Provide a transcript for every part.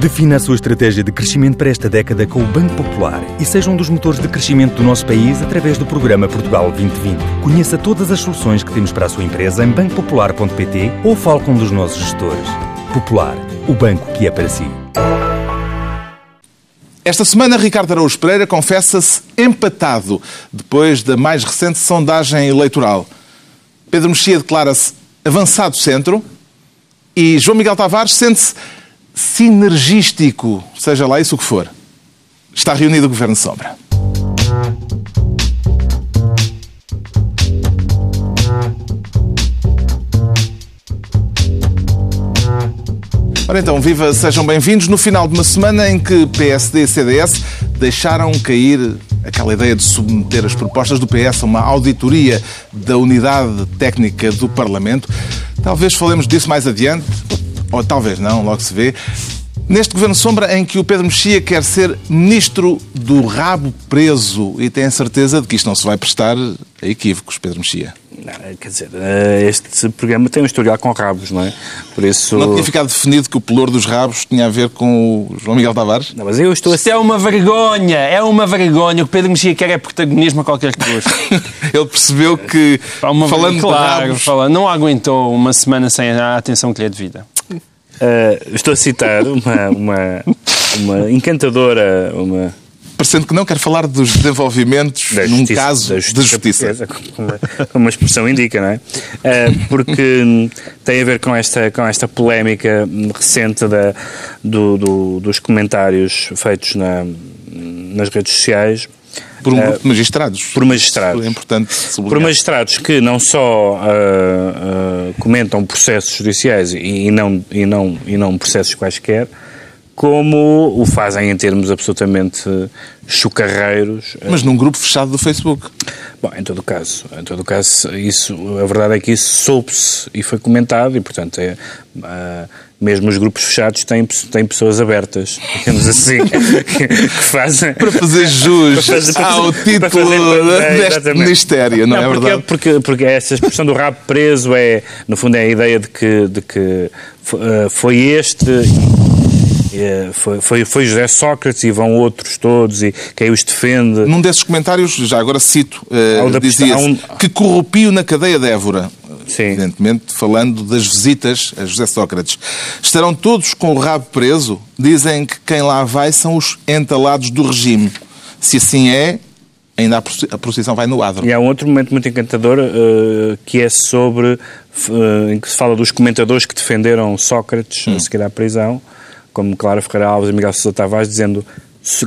Defina a sua estratégia de crescimento para esta década com o Banco Popular e seja um dos motores de crescimento do nosso país através do programa Portugal 2020. Conheça todas as soluções que temos para a sua empresa em bancopopular.pt ou fale com um dos nossos gestores. Popular, o banco que é para si. Esta semana, Ricardo Araújo Pereira confessa-se empatado depois da mais recente sondagem eleitoral. Pedro Mexia declara-se avançado centro e João Miguel Tavares sente-se sinergístico, seja lá isso o que for. Está reunido o Governo Sombra. Ora então, viva, sejam bem-vindos no final de uma semana em que PSD e CDS deixaram cair aquela ideia de submeter as propostas do PS a uma auditoria da unidade técnica do Parlamento. Talvez falemos disso mais adiante, ou talvez não, logo se vê. Neste Governo Sombra em que o Pedro Mexia quer ser ministro do rabo preso e tem a certeza de que isto não se vai prestar a equívocos, Pedro Mexia. Não, quer dizer, eh, este programa tem um historial com rabos, não é? Por isso... Não tinha ficado definido que o pelour dos rabos tinha a ver com o João Miguel Tavares? Não, mas eu estou... Isso é uma vergonha, é uma vergonha. O Pedro Mexia quer é protagonismo a qualquer custo. Ele percebeu que, falando claro, de rabos... fala- não aguentou uma semana sem a atenção que lhe é devida. Eh, estou a citar uma, uma, uma encantadora, uma... Parecendo que não quer falar dos desenvolvimentos da num justiça- caso da de justiça. portuguesa, Como, como a expressão indica, não é? Eh, porque hum, tem a ver com esta, com esta polémica hum, recente da, do- do- dos comentários feitos na- nas redes sociais Por um Eh, grupo de magistrados. por magistrados. É importante por sublinhar. magistrados que não só ah, ah, comentam processos judiciais e, e não, e, não, e não processos quaisquer, como o fazem em termos absolutamente chocarreiros. Mas num grupo fechado do Facebook. Bom, em todo caso, em todo caso, isso, a verdade é que isso soube-se e foi comentado e, portanto, é, ah, mesmo os grupos fechados têm, têm pessoas abertas, digamos assim, que, que fazem... Para fazer jus Para fazer- para ao título para fazer- é, deste ministério, não, é porque, verdade? Porque, porque essa expressão do rabo preso é, no fundo, é a ideia de que, de que eh, foi este, eh, foi, foi, foi José Sócrates e vão outros todos e quem os defende. Num desses comentários, já agora cito, eh, o da dizia um- que corrupio na cadeia de Évora. Sim. Evidentemente, falando das visitas a José Sócrates. Estarão todos com o rabo preso? Dizem que quem lá vai são os entalados do regime. Se assim é, ainda a procissão vai no adro. E há um outro momento muito encantador eh, que é sobre, eh, em que se fala dos comentadores que defenderam Sócrates Hum. a seguir à prisão, como Clara Ferreira Alves e Miguel Sousa Tavares, dizendo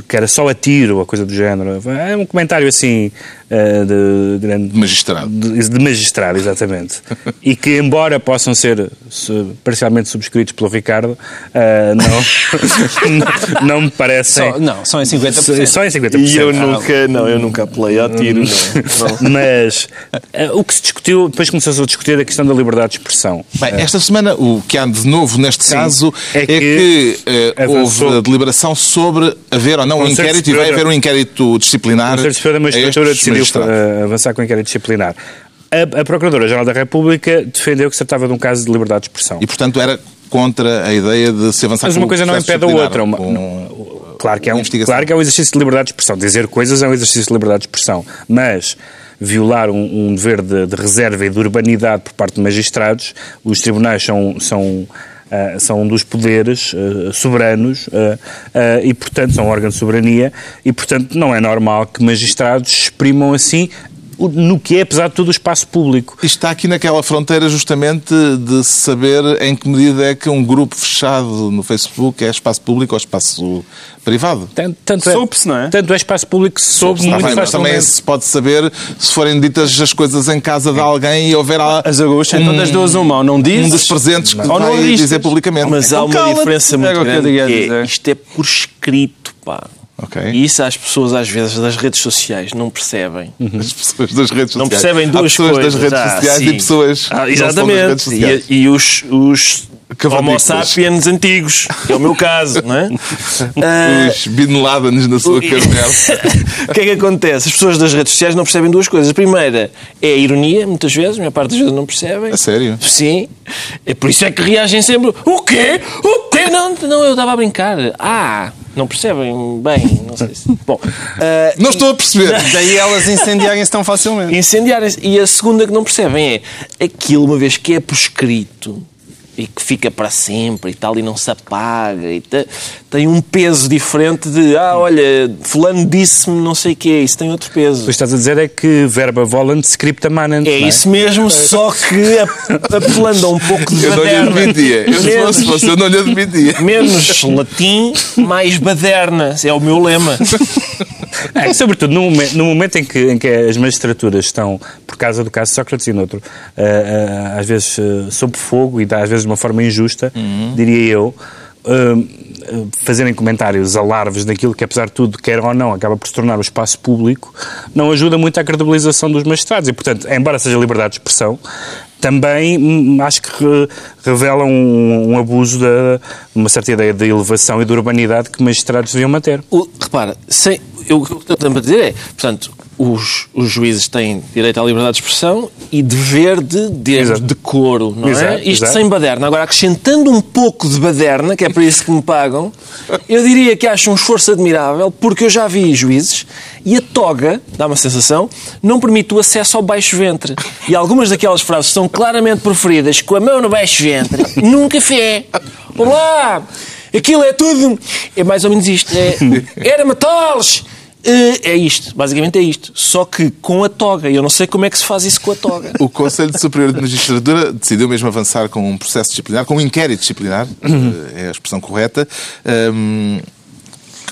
que era só a tiro, a coisa do género. É um comentário assim de, grande De magistrado. de, de magistrado, exatamente. e que, embora possam ser su- parcialmente subscritos pelo Ricardo, eh, não, não, não me parecem. Só- não, só em 50%. Só em 50%. E eu nunca, não, eu nunca apelei ao tiro. não. Não. Mas eh, o que se discutiu, depois começou-se a discutir a questão da liberdade de expressão. Bem, esta semana o que há de novo neste caso É é que que, eh, avançou- houve a deliberação sobre haver ou não um inquérito e vai haver um inquérito disciplinar. O Conselho Superior da a Magistratura estes decidiu avançar com o inquérito disciplinar. A, a Procuradora-Geral da República defendeu que se tratava de um caso de liberdade de expressão. E, portanto, era contra a ideia de se avançar Mas uma coisa não impede a outra. Uma- com- Claro que, é um, claro que é um exercício de liberdade de expressão. Dizer coisas é um exercício de liberdade de expressão. Mas violar um, um dever de, de reserva e de urbanidade por parte de magistrados, os tribunais são. são ah, são um dos poderes ah, soberanos ah, e, portanto, são um órgão de soberania e, portanto, não é normal que magistrados exprimam assim no que é, apesar de tudo, o espaço público. E está aqui naquela fronteira justamente de saber em que medida é que um grupo fechado no Facebook é espaço público ou espaço privado. Tanto, tanto Soube-se, não é? Tanto é espaço público que se soube Está muito bem, mas também se pode saber se forem ditas as coisas em casa de alguém e houver lá As agostas, então das duas uma, ou não dizes, um dos presentes que não vai dizer publicamente. Mas há uma diferença é muito o que eu grande. a é, dizer. isto é por escrito, pá. Ok. E isso as pessoas, às vezes, das redes sociais não percebem. As pessoas das redes Não sociais. percebem duas Há pessoas coisas. das redes Ah, sociais sim. e pessoas Ah, não exatamente. E, e os, os Homo sapiens antigos, que é o meu caso, não é? Ah, Os Bin Ladens na sua caverna. O que é que acontece? As pessoas das redes sociais não percebem duas coisas. A primeira é a ironia, muitas vezes, a maior parte das vezes não percebem. A sério? Sim. É por isso é que reagem sempre. O quê? O quê? Eu não, não, eu estava a brincar. Ah, não percebem bem, não sei se... Bom, ah, Não estou a perceber. Daí elas incendiarem-se tão facilmente. incendiarem-se. E a segunda que não percebem é aquilo, uma vez que é prescrito e que fica para sempre e tal, e não se apaga, e te- tem um peso diferente de, ah, olha, fulano disse-me não sei o quê, isso tem outro peso. O que estás a dizer é que verba volant scripta manent. É não isso mesmo, só que a- apelando a um pouco de Eu não lhe admitia. Eu, se Menos- fosse você, eu não lhe admitia. Menos latim, mais baderna. É o meu lema. É, sobretudo no momento, no momento em, que, em que as magistraturas estão, por causa do caso Sócrates e noutro, ah, ah, às vezes ah, sob fogo e às vezes de uma forma injusta, diria eu, ah, fazerem comentários alarves daquilo que, apesar de tudo, quer ou não, acaba por se tornar o espaço público, não ajuda muito à credibilização dos magistrados. E, portanto, embora seja liberdade de expressão, também hum, acho que re- revela um, um abuso de uma certa ideia de elevação e de urbanidade que magistrados deviam manter. O- repara, sem, eu, o que estou a dizer é, portanto, os, os juízes têm direito à liberdade de expressão e dever de, de decoro, não é? Exato, Isto exato. sem baderna. Agora, acrescentando um pouco de baderna, que é para isso que me pagam, eu diria que acho um esforço admirável, porque eu já vi juízes e a toga, dá uma sensação, não permite o acesso ao baixo ventre. E algumas daquelas frases são claramente preferidas com a mão no baixo ventre, num café. Olá! Aquilo é tudo. É mais ou menos isto. É, era Matoles! Eh, É isto, basicamente é isto. Só que com a toga. Eu não sei como é que se faz isso com a toga. O Conselho Superior de Magistratura decidiu mesmo avançar com um processo disciplinar, com um inquérito disciplinar, eh, é a expressão correta. Que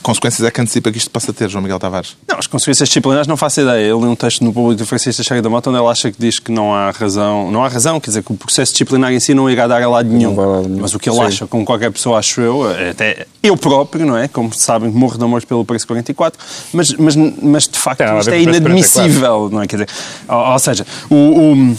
consequências é que antecipa que isto possa ter, João Miguel Tavares? Não, as consequências disciplinares não faço ideia. Ele lê um texto no público do Francisco Teixeira da Mota onde ele acha que diz que não há razão, não há razão, quer dizer, que o processo disciplinar em si não irá dar a lado nenhum. vai a lado nenhum. Mas o que ele Sim. acha, como qualquer pessoa acho eu, até eu próprio, não é? Como sabem, morro de amor pelo preço 44, mas, mas, mas de facto a isto é inadmissível, não é? Quer dizer, ou, ou seja, o, o,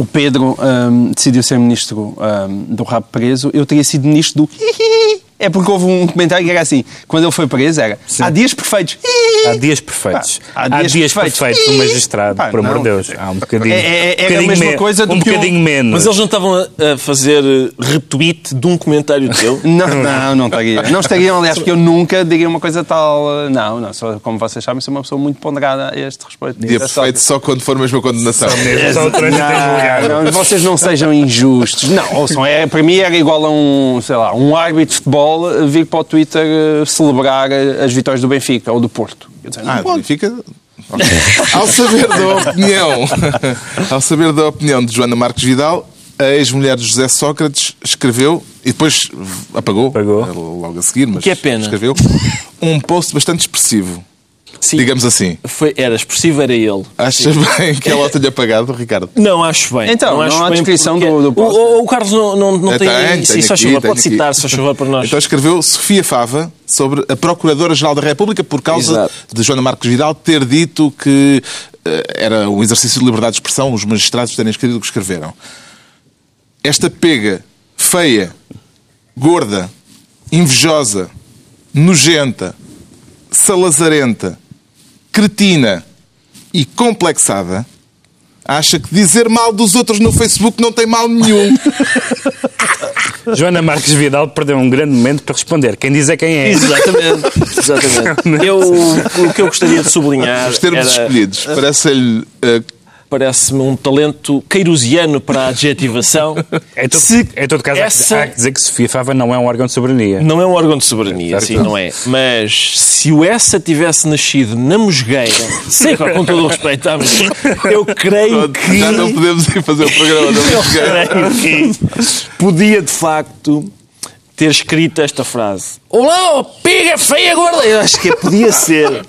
o Pedro hum, decidiu ser ministro hum, do rabo preso, eu teria sido ministro do É porque houve um comentário que era assim, quando ele foi preso era, há dias perfeitos. Há dias perfeitos. Pá, há há, dias dias, perfeitos. perfeitos do magistrado, Pá, por amor de Deus. Há um bocadinho. É- é- é a bocadinho mesma me- coisa do Um que um- bocadinho menos. Mas eles não estavam a, a fazer eh, retweet de um comentário teu? Não, não, não estaria. Não estariam, aliás, porque eu nunca diria uma coisa tal. eh, Não, não, só, como vocês sabem, sou uma pessoa muito ponderada a este respeito. Dia É só- perfeito só quando for mesmo a condenação. Mesmo só o trânsito em julgado. Não, não, vocês não sejam injustos. Não, ouçam, é, para mim era igual a um, sei lá, um árbitro de futebol eh, vir para o Twitter eh, celebrar eh, as vitórias do Benfica ou do Porto. Dizer, Ah, pode. fica. Ok. Ao saber da opinião, ao saber da opinião de Joana Marques Vidal, a ex-mulher de José Sócrates escreveu e depois apagou, Apagou. logo a seguir, mas Que é pena. escreveu um post bastante expressivo, Sim. digamos assim. Foi, era expressivo, era ele. Acha bem que ela o tenha apagado, Ricardo? Não, acho bem. Então, não acho há bem descrição porque- do- do post. O, o- o Carlos não, não, não Ah, tem... tem, Sim, tem só aqui, favor, tem pode aqui. citar, só favor, para nós. Então escreveu Sofia Fava sobre a Procuradora-Geral da República por causa Exato. de Joana Marques Vidal ter dito que eh, era um exercício de liberdade de expressão, os magistrados terem escrito o que escreveram. Esta pega feia, gorda, invejosa, nojenta, salazarenta, cretina e complexada acha que dizer mal dos outros no Facebook não tem mal nenhum. Joana Marques Vidal perdeu um grande momento para responder. Quem diz é quem é. Exatamente, exatamente. Eu, o que eu gostaria de sublinhar Os termos era, escolhidos. Parece-lhe eh, parece-me um talento queirusiano para a adjetivação. Em todo, Se em todo caso, há que- essa- há que dizer que Sofia Fava não é um órgão de soberania. Não é um órgão de soberania, Certo. assim não é. Mas se o Essa tivesse nascido na Mosgueira, sei com todo o respeito à Mosgueira, eu creio que. Já não podemos ir fazer o programa da Eu Mosgueira. creio que podia de facto ter escrito esta frase. Olá, oh, pega feia gorda! Eu acho que podia ser.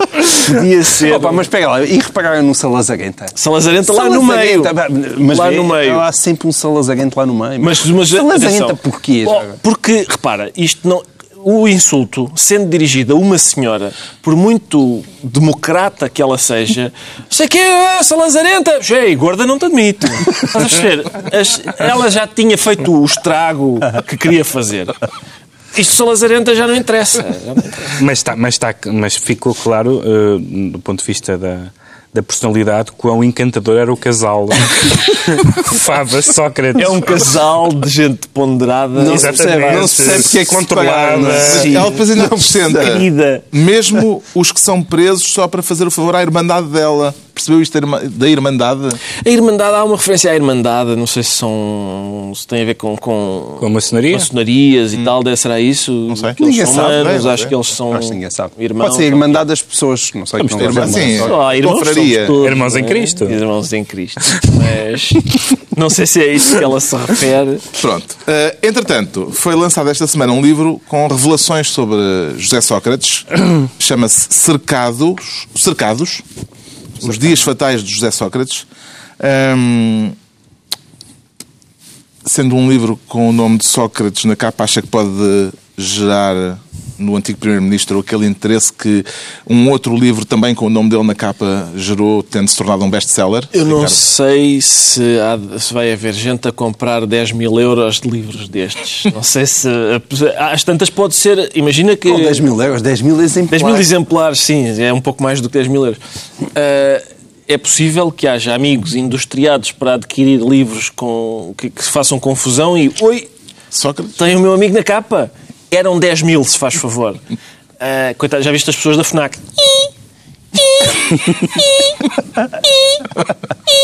Podia ser. Opa, mas pega lá, e repararam no Salazarenta? Salazarenta lá no meio. Salazarenta, Mas lá vê, no meio. Há sempre um Salazarento lá no meio. Mas, mas Salazarenta atenção. porquê? Oh, porque, repara, isto não. O insulto, sendo dirigido a uma senhora, por muito democrata que ela seja, sei que é Salazarenta, ei, gorda não te admito. Estás a Ela já tinha feito o estrago que queria fazer. Isto Salazarenta já não interessa. Já não interessa. Mas, está, mas, está, mas ficou claro, eh, do ponto de vista da, da personalidade, quão encantador era o casal. Favas, Sócrates. É um casal de gente ponderada. Não se percebe, não se percebe porque é que se controlada. Sim. ela depois ainda. Querida. Mesmo os que são presos só para fazer o favor à irmandade dela. Percebeu isto da irma- da irmandade? A Irmandade, há uma referência à Irmandade, não sei se são. se tem a ver com. com Com a maçonaria? maçonarias e tal, deve- será isso? Não sei. Eles Ninguém sabe, humanos, é, acho é. que eles são. Acho que ninguém sabe. Irmãos, Pode ser Irmandade das pessoas, não sei. que não Irmã, gosto de sim. irmãos. Ah, irmãos todos, Irmãos em não é? Cristo. Irmãos em Cristo. Mas não sei se é isso que ela se refere. Pronto. Eh, entretanto, foi lançado esta semana um livro com revelações sobre José Sócrates. Chama-se Cercados. Cercados. Os Dias Fatais de José Sócrates. Ahm, sendo um livro com o nome de Sócrates na capa, acha que pode gerar no antigo Primeiro-Ministro aquele interesse que um outro livro também com o nome dele na capa gerou, tendo se tornado um best-seller? Eu não Ricardo? sei se, há- se vai haver gente a comprar 10 mil euros de livros destes. Não sei se. Às tantas pode ser. Imagina que. Oh, 10 mil euros, 10 mil 10 exemplares. mil exemplares, sim, é um pouco mais do que 10 mil euros. Ah, é possível que haja amigos industriados para adquirir livros com, que, que façam confusão e. Oi, Sócrates? tem o meu amigo na capa. Eram 10 mil, se faz favor. Ah, coitado, já viste as pessoas da FNAC?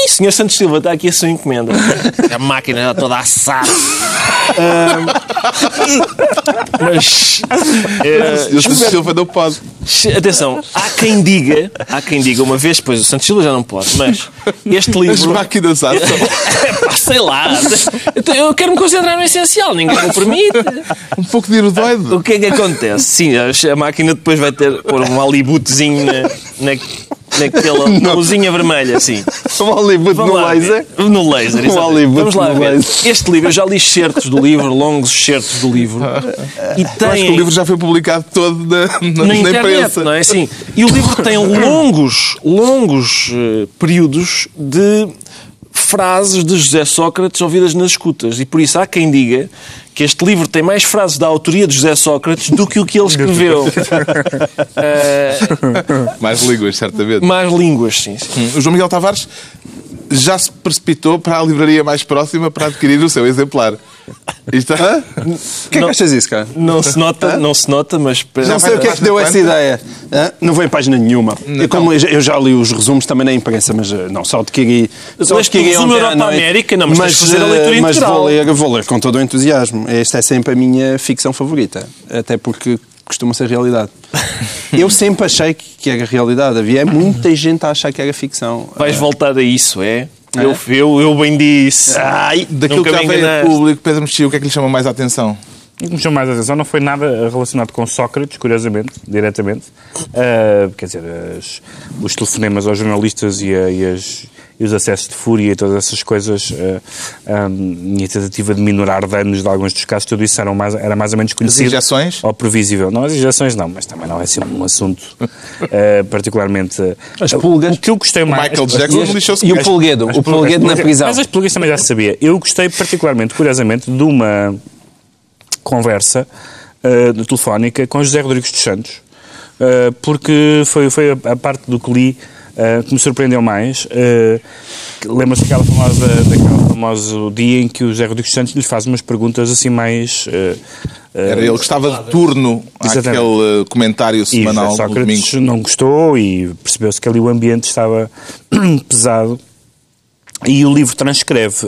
Senhor Santos Silva, está aqui a sua encomenda. A máquina já toda assada. Mas. eh, Eu sou Silva, não pode. Atenção, há quem diga, há quem diga uma vez, pois o Santos Silva já não pode, mas este As livro. máquinas assam. Sei lá, Então, eu quero me concentrar no essencial, ninguém me permite. Um pouco de irodoide. O que é que acontece? Sim, a a máquina depois vai ter pôr um alibutezinho na, na, naquela luzinha vermelha, assim. Um Hollywood Vamos no lá laser. No laser, Um. Hollywood Vamos lá no ver. laser. Este livro, eu já li excertos do livro, longos excertos do livro. E Eu acho que o tem livro já foi publicado todo na, na, na, internet, imprensa. não é assim? E o livro tem longos, longos eh, períodos de frases de José Sócrates ouvidas nas escutas. E por isso há quem diga que este livro tem mais frases da autoria de José Sócrates do que o que ele escreveu. Eh, Mais línguas, certamente. mais línguas, sim. sim. Hum, O João Miguel Tavares já se precipitou para a livraria mais próxima para adquirir o seu exemplar. Isto, hã? O que é que achas disso, cara? Não se nota, não se nota, mas... Não sei o que é que deu essa ideia. Hã? Não vou em página nenhuma. Eu, como eu já- eu já li os resumos também na imprensa, mas eh, não, só adquiri. Só o adquiri resumo Europa noite. América? Não, mas de fazer a eh, leitura Mas integral. vou ler, vou ler com todo o entusiasmo. Esta é sempre a minha ficção favorita. Até porque costuma ser realidade. Eu sempre achei que que era realidade. Havia muita gente a achar que era ficção. Vais voltar a isso, é? Eu, eu, eu bem disse. Ai, Daquilo nunca que já veio a público, Pedro Mexia, o que é que lhe chama mais a atenção? O que me chamou mais a atenção não foi nada relacionado com Sócrates, curiosamente, diretamente. Ah, quer dizer, as- os telefonemas aos jornalistas e, a- e as- e os acessos de fúria e todas essas coisas, ah, ah, e a tentativa de minorar danos de alguns dos casos, tudo isso eram mais, era mais ou menos conhecido. injeções? Ou previsível. Não, as injeções não, mas também não é assim um assunto ah, particularmente... As pulgas. O que eu gostei mais... Michael Jackson as- lixou-se E o as O Polguedo na as- prisão. Mas as pulgas também já se sabia. Eu gostei particularmente, curiosamente, de uma conversa uh, telefónica com José Rodrigues dos Santos, uh, porque foi, foi a, a parte do que li uh, que me surpreendeu mais. Uh, Lembra-se daquela famosa, daquele famoso dia em que o José Rodrigues Santos lhe faz umas perguntas assim mais... uh, Era ele que estava de turno Exatamente. àquele comentário e semanal José do domingo. Sócrates não gostou e percebeu-se que ali o ambiente estava pesado. E o livro transcreve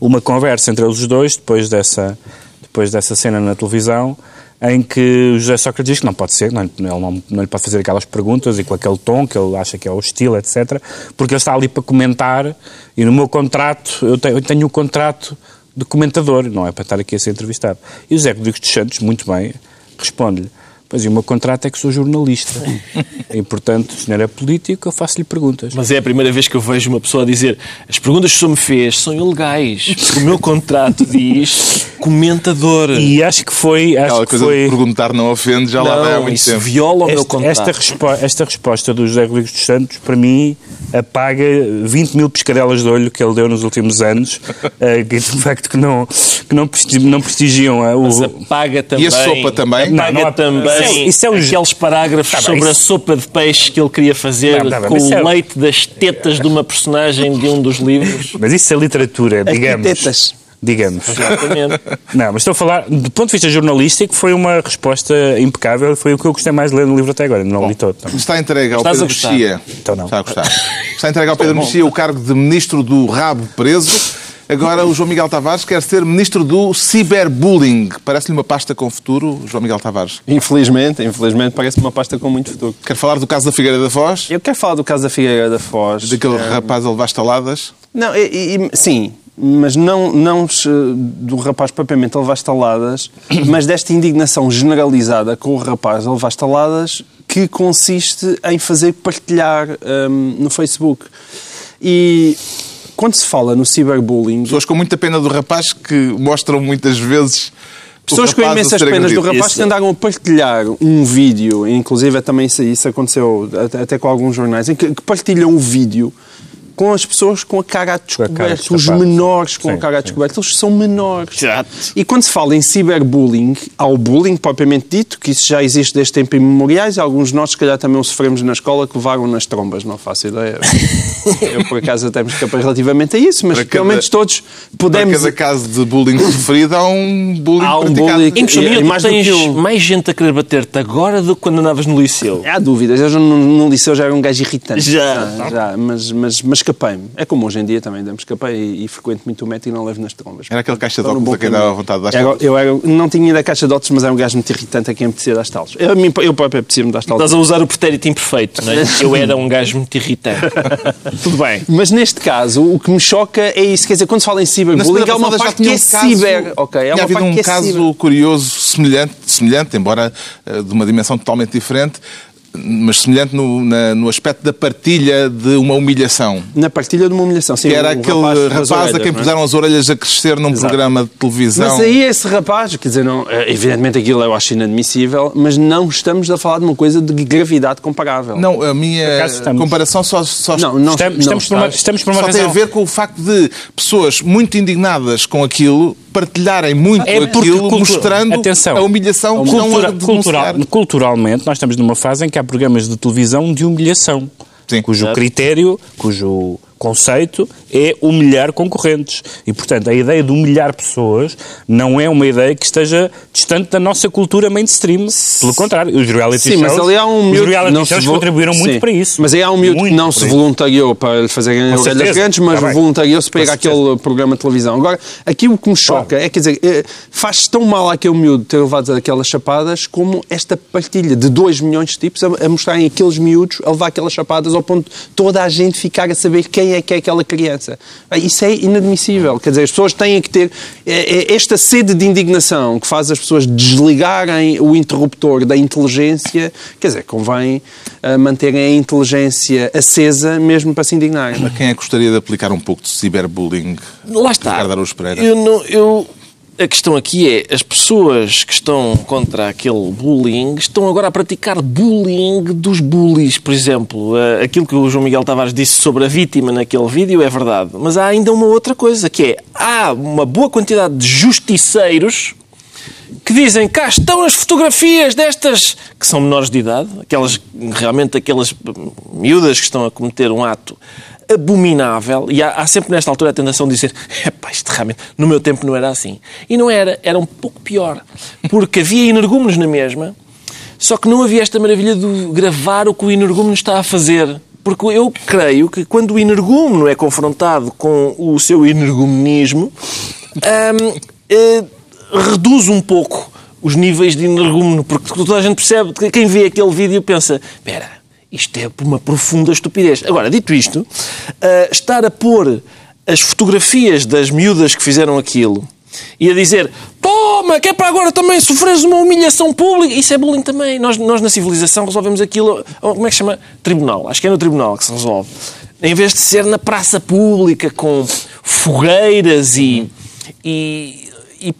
uma conversa entre eles dois, depois dessa, depois dessa cena na televisão, em que o José Sócrates diz que não pode ser, não, ele não, não lhe pode fazer aquelas perguntas e com aquele tom que ele acha que é hostil, etc. Porque ele está ali para comentar e no meu contrato, eu tenho, eu tenho o contrato de comentador, não é para estar aqui a ser entrevistado. E o José Rodrigues dos Santos, muito bem, responde-lhe. Pois e o meu contrato é que sou jornalista. e, portanto, o senhor é político, eu faço-lhe perguntas. Mas é a primeira vez que eu vejo uma pessoa dizer as perguntas que o senhor me fez são ilegais. O meu contrato diz comentador. E acho que foi. Acho Aquela que coisa foi de perguntar não ofende, já lá vai há não, muito isso tempo. viola o meu esta, contrato. esta, respo- esta resposta do José Rodrigues dos Santos, para mim, apaga 20 mil pescadelas de olho que ele deu nos últimos anos, eh, que, de facto que não, que não, presti- não prestigiam eh, o. Mas apaga também. E a sopa também? Não, Apaga não há- também. Isso é o- aqueles parágrafos Tá sobre a isso- sopa de peixe que ele queria fazer Não, não, com isso é- o leite das tetas de uma personagem de um dos livros. Mas isso é literatura, digamos. tetas. Digamos. Exatamente. Não, mas estou a falar, do ponto de vista jornalístico, foi uma resposta impecável. Foi o que eu gostei mais de ler no livro até agora. Não li todo. Não. Está entregue ao Estás Pedro a gostar? Mexia. Então não. Está a gostar. Está entregue ao Pedro Mexia o cargo de ministro do rabo preso. Agora o João Miguel Tavares quer ser ministro do ciberbullying. Parece-lhe uma pasta com futuro, João Miguel Tavares. Infelizmente, infelizmente, parece uma pasta com muito futuro. Quer falar do caso da Figueira da Foz? Eu quero falar do caso da Figueira da Foz. Daquele Eh, rapaz a levar estaladas? Não, e- e- sim, mas não, não se- do rapaz propriamente a levar estaladas, mas desta indignação generalizada com o rapaz a levar estaladas que consiste em fazer partilhar hum, no Facebook. E quando se fala no ciberbullying, Pessoas com muita pena do rapaz que mostram muitas vezes. Pessoas com imensas penas do rapaz que andaram a partilhar um vídeo, inclusive também isso, isso aconteceu até, até com alguns jornais, em que, que partilham um vídeo com as pessoas com a cara a descoberto, os menores com a cara a descoberto, eles são menores. Exato. E quando se fala em ciberbullying, há o bullying propriamente dito, que isso já existe desde tempo imemoriais, alguns de nós, se calhar, também o sofremos na escola, que levaram nas trombas, não faço ideia. Eu, por acaso, até me escapei relativamente a isso, mas Para pelo cada- menos todos Para podemos... cada caso de bullying sofrido, há um bullying Há um praticado. bullying- Em E tu mais do tens que um. mais gente a querer bater-te agora do que quando andavas no liceu. Há dúvidas. Eu já no, no liceu já era um gajo irritante. Já. Ah, já mas, mas, mas escapei-me. É como hoje em dia também, me escapei e, e frequento muito o metro e não levo nas trombas. Era aquele caixa de óculos a quem dava vontade de dar Era- estalos. Eu era, não tinha à caixa de óculos, mas era um gajo muito irritante a quem apetecia dar estalos. Eu, eu próprio apetecia-me dar estalos. Estás a usar o pretérito imperfeito, não é? Eu era um gajo muito irritante. Tudo bem. Mas neste caso, o que me choca é isso. Quer dizer, quando se fala em ciberbullying, há uma parte que é um caso- ciber. Ok, há Tinha uma havido parte um que é caso ciber. curioso, semelhante, semelhante, embora eh, de uma dimensão totalmente diferente, mas semelhante no, na- no aspecto da partilha de uma humilhação. Na partilha de uma humilhação. Sim, Que era o aquele rapaz, a orelhas, quem não é? puseram as orelhas a crescer num Exato. programa de televisão. Mas aí esse rapaz, quer dizer, não, eh, evidenmente aquilo eu acho inadmissível, mas não estamos a falar de uma coisa de gravidade comparável. Não, a minha comparação só, só, não, não Estamos, não estamos, por uma, estamos por uma só tem a razão. ver com o facto de pessoas muito indignadas com aquilo partilharem muito É aquilo, cultura- mostrando Atenção. a humilhação Cultura- a denunciar. cultural- culturalmente, nós estamos numa fase em que há programas de televisão de humilhação, Sim. cujo critério, cujo conceito é humilhar concorrentes. E, portanto, a ideia de humilhar pessoas não é uma ideia que esteja distante da nossa cultura mainstream. Pelo contrário, os reality Sim, mas shows, ali há um os reality não shows vo- contribuíram muito Sim. para isso. Mas aí há um miúdo que Muito não se voluntariou para lhe fazerem Com orelhas grandes, mas Tá voluntariou-se para ir àquele programa de televisão. Agora, aqui o que me choca é, quer dizer, eh, faz tão mal àquele miúdo ter levado aquelas chapadas como esta partilha de 2 milhões de tipos a, a mostrarem aqueles miúdos a levar aquelas chapadas ao ponto de toda a gente ficar a saber quem é que é aquela criança. Isso é inadmissível. Quer dizer, as pessoas têm que ter eh, eh, esta sede de indignação que faz as pessoas desligarem o interruptor da inteligência. Quer dizer, convém ah, manterem a inteligência acesa mesmo para se indignarem. A quem é que gostaria de aplicar um pouco de ciberbullying? Lá está. Ricardo Araújo Pereira. Eu não, eu, a questão aqui é, as pessoas que estão contra aquele bullying estão agora a praticar bullying dos bullies, por exemplo. Aquilo que o João Miguel Tavares disse sobre a vítima naquele vídeo é verdade. Mas há ainda uma outra coisa, que é, há uma boa quantidade de justiceiros que dizem cá estão as fotografias destas que são menores de idade, aquelas realmente aquelas miúdas que estão a cometer um ato abominável e há, há sempre nesta altura a tentação de dizer epá, isto realmente no meu tempo não era assim. E não era, era um pouco pior, porque havia energúmenos na mesma, só que não havia esta maravilha de gravar o que o energúmeno está a fazer. Porque eu creio que quando o energúmeno é confrontado com o seu energumenismo, hum, eh, reduz um pouco os níveis de energúmeno, porque toda a gente percebe, que quem vê aquele vídeo pensa, espera, isto é uma profunda estupidez. Agora, dito isto, ah, estar a pôr as fotografias das miúdas que fizeram aquilo e a dizer toma, que é para agora também sofreres uma humilhação pública. Isso é bullying também. Nós, nós na civilização resolvemos aquilo, oh, como é que chama? Tribunal. Acho que é no tribunal que se resolve. Em vez de ser na praça pública com fogueiras e, e, e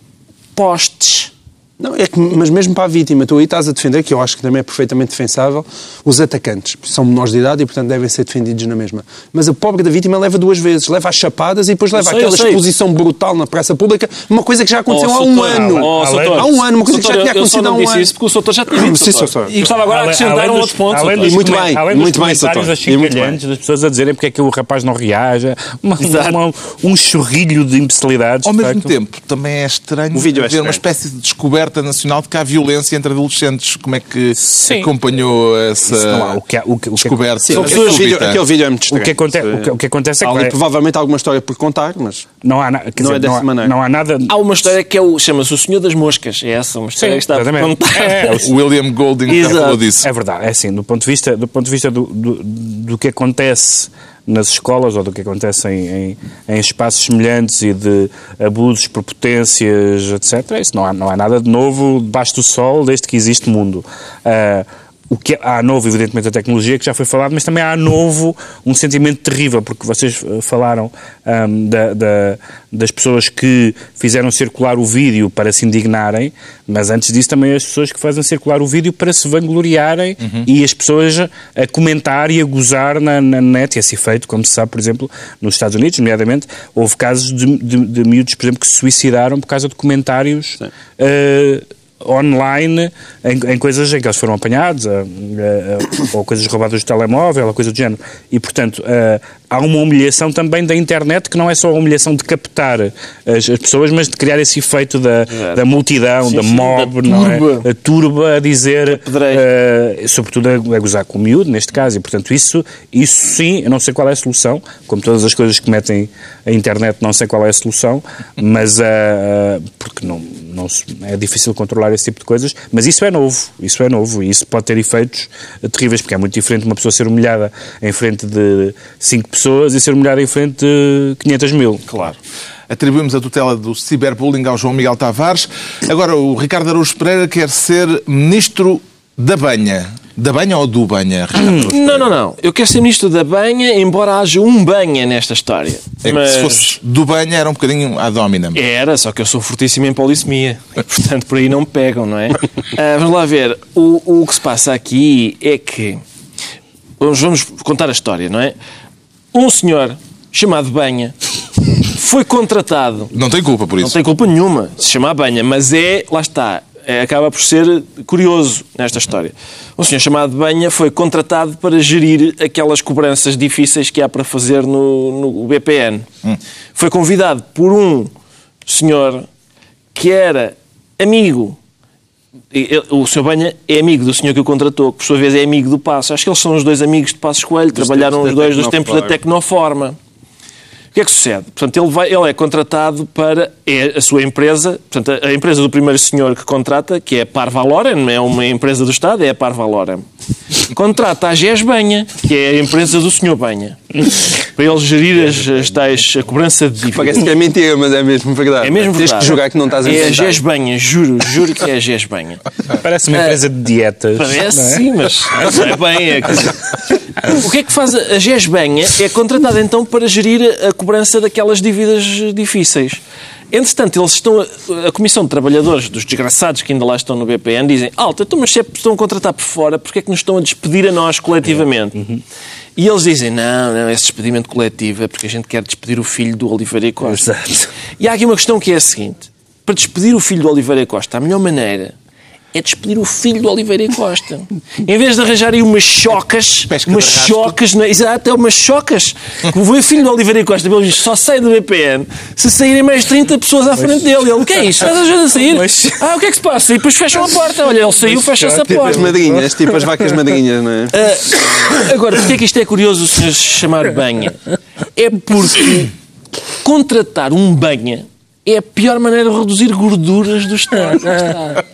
postes Não, é que, mas mesmo para a vítima, tu aí estás a defender, que eu acho que também é perfeitamente defensável, os atacantes. São menores de idade e, portanto, devem ser defendidos na mesma. Mas a pobre da vítima leva duas vezes. Leva as chapadas e depois leva sei, sei. exposição brutal na praça pública, uma coisa que já aconteceu Oh, há um Soutor, ano. oh, Soutor. há um ano, uma coisa que já tinha acontecido há não um ano. isso porque o Soutor já tinha dito. Sim, Soutor. E gostava agora de acrescentar um outro ponto. além Soutor. dos, E muito bem, além muito dos bem, comentários Soutor. E muito achincalhantes das pessoas a dizerem porque é que o rapaz não reage, uma, Exato. uma- um chorrilho de imbecilidades. Ao mesmo tempo, também é estranho O vídeo é haver uma espécie de descoberta nacional de que há violência entre adolescentes. Como é que Sim. acompanhou essa há. O que, há- o que, o que, descoberta? Sim, aquele, vídeo, súbita? aquele vídeo é muito o, estranho. que acontece, o, que, o que acontece é Há que ali vai- provavelmente alguma história por contar, mas não há, na- quer Não dizer, é dessa não há- maneira. Não há nada. Há uma história que é o, chama-se O Senhor das Moscas. É essa, uma história que está exatamente. contada. É, é, o- O William Golding já falou disso. É verdade, é assim, do ponto de vista, do, ponto de vista do, do, do que acontece nas escolas ou do que acontece em, em, em espaços semelhantes e de abusos, prepotências, etc., isso não há, não há nada de novo debaixo do sol desde que existe mundo. Ah, o que é- há novo, evidentemente, a tecnologia, que já foi falado, mas também há novo um sentimento terrível, porque vocês eh, falaram ahm, da- da- das pessoas que fizeram circular o vídeo para se indignarem, mas antes disso também as pessoas que fazem circular o vídeo para se vangloriarem e as pessoas a comentar e a gozar na, na net, e esse efeito, como se sabe, por exemplo, nos Estados Unidos, nomeadamente, houve casos de, de, de miúdos, por exemplo, que se suicidaram por causa de comentários eh, online em, em coisas em que eles foram apanhados, a- a- a- ou coisas roubadas do telemóvel, ou coisa do género. E, portanto, há uma humilhação também da internet que não é só a humilhação de captar as, as pessoas, mas de criar esse efeito da, da multidão, Sim, da mob, da não é? turba. a turba a dizer, pedreira. eh, sobretudo a, a gozar com o miúdo, neste caso, e portanto isso, isso sim, eu não sei qual é a solução, como todas as coisas que metem a internet, não sei qual é a solução, mas eh, porque não, não se- é difícil controlar esse tipo de coisas, mas isso é novo, isso é novo, e isso pode ter efeitos terríveis, porque é muito diferente uma pessoa ser humilhada em frente de cinco pessoas e ser humilhada em frente de 500 mil. Claro. Atribuímos a tutela do ciberbullying ao João Miguel Tavares. Agora, o Ricardo Araújo Pereira quer ser ministro da banha. Da banha ou do banha, Pereira? Não, não, não. Eu quero ser ministro da banha, embora haja um banha nesta história. É que Mas se fosse do banha era um bocadinho ad hominem. Era, só que eu sou fortíssimo em polissemia. E, portanto, por aí não me pegam, não é? Ah, vamos lá ver. O, o que se passa aqui é que... Vamos, vamos contar a história, não é? Um senhor chamado Banha foi contratado Não tem culpa por Não isso. tem culpa nenhuma se chamar banha, mas é, lá está, é, acaba por ser curioso nesta história. Um senhor chamado Banha foi contratado para gerir aquelas cobranças difíceis que há para fazer no, no BPN. Foi convidado por um senhor que era amigo. O senhor Banha é amigo do senhor que o contratou, que por sua vez é amigo do Passo. Acho que eles são os dois amigos de Passos Coelho, trabalharam tempos os dois dos tempos da Tecnoforma. O que é que sucede? Portanto, ele, vai, ele é contratado para é a sua empresa, portanto, a, a empresa do primeiro senhor que contrata, que é a Parvalorem, é uma empresa do Estado, é a Parvalorem. Contrata a GES Banha, que é a empresa do senhor Banha, para ele gerir as, as tais, a cobrança de dívidas. parece que é mentira, mas é mesmo verdade. É mesmo Tens verdade. que jurar que não estás a É a. GES Banha, juro, juro que é a GES Banha. Parece uma empresa de dietas. Parece não é? sim, mas não é bem. É que- O que é que faz a GES Banha? É contratada então para gerir a a cobrança daquelas dívidas difíceis. Entretanto, eles estão. a- A Comissão de Trabalhadores dos desgraçados que ainda lá estão no BPN dizem: Alta, então, mas se é- estão a contratar por fora, porque é que nos estão a despedir a nós coletivamente? E eles dizem: Não, não, esse despedimento coletivo é porque a gente quer despedir o filho do Oliveira Costa. Exato. E há aqui uma questão que é a seguinte: para despedir o filho do Oliveira Costa, a melhor maneira é despedir o filho do Oliveira e Costa. em vez de arranjarem umas chocas, Pesca umas chocas, na, exato, é umas chocas. O filho do Oliveira e Costa, pelo visto, só sai do BPN se saírem mais 30 pessoas à frente dele. Ele, o que é isto? Estás a sair? Mas- Ah, o que é que se passa? E depois fecham a porta. Olha, ele saiu, fecha-se a Tipo as porta. madrinhas, tipo as vacas madrinhas, não é? Ah, agora, porquê é que isto é curioso se chamar banha? É porque contratar um banha é a pior maneira de reduzir gorduras do Estado.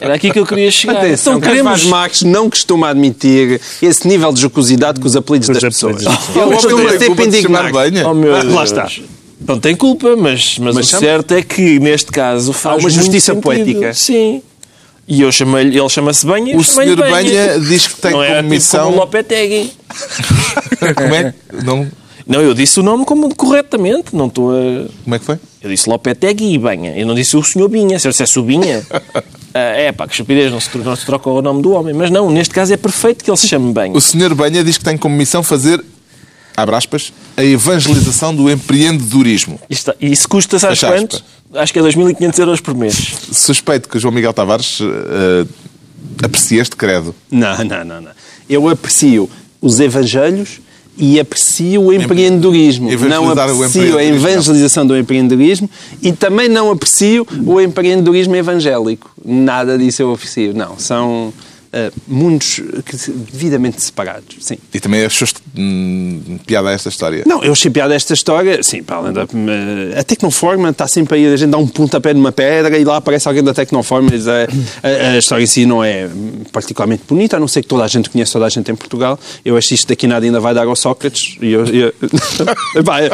Era aqui que eu queria chegar. Atenção, então queremos... Marques não costuma admitir esse nível de jocosidade com os apelidos das pessoas. Oh, Eu mas estou não a tem ser banha. Oh, meu Ah, lá Deus. está. Não tem culpa, mas, mas, Mas o chama- certo é que, neste caso, faz uma muito justiça poética. Sim. E eu chamei-lhe, ele chama-se Banha e O senhor Banha diz que tem Não é como tipo missão. como Lopetegui. Como é? que- Não... Não, eu disse o nome como corretamente, não estou a... Como é que foi? Eu disse Lopetegui e Banha. Eu não disse o senhor Binha. Se eu dissesse o Binha, ah, é pá, que estupidez, não se, troca, não se troca o nome do homem. Mas não, neste caso é perfeito que ele se chame bem. O senhor Banha diz que tem como missão fazer, abre aspas, a evangelização do empreendedorismo. Isto- isso custa, sabes quanto? Acho que é 2.500 euros por mês. Suspeito que o João Miguel Tavares eh, aprecia este credo. Não, não, não, não. Eu aprecio os evangelhos e aprecio o empreendedorismo. Não aprecio a evangelização do empreendedorismo e também não aprecio o empreendedorismo evangélico. Nada disso eu aprecio. Não, são mundos que devidamente separados. Sim. E também achaste hum, piada a esta história. Não, eu achei piada esta história, sim, para além da, eh, a Tecnoforma está sempre aí, a gente dá um pontapé numa pedra e lá aparece alguém da Tecnoforma diz, eh, a, a história em si não é particularmente bonita, a não ser que toda a gente conheça toda a gente em Portugal. Eu acho que isto daqui nada ainda vai dar ao Sócrates. E eu, eu- Epá, eh,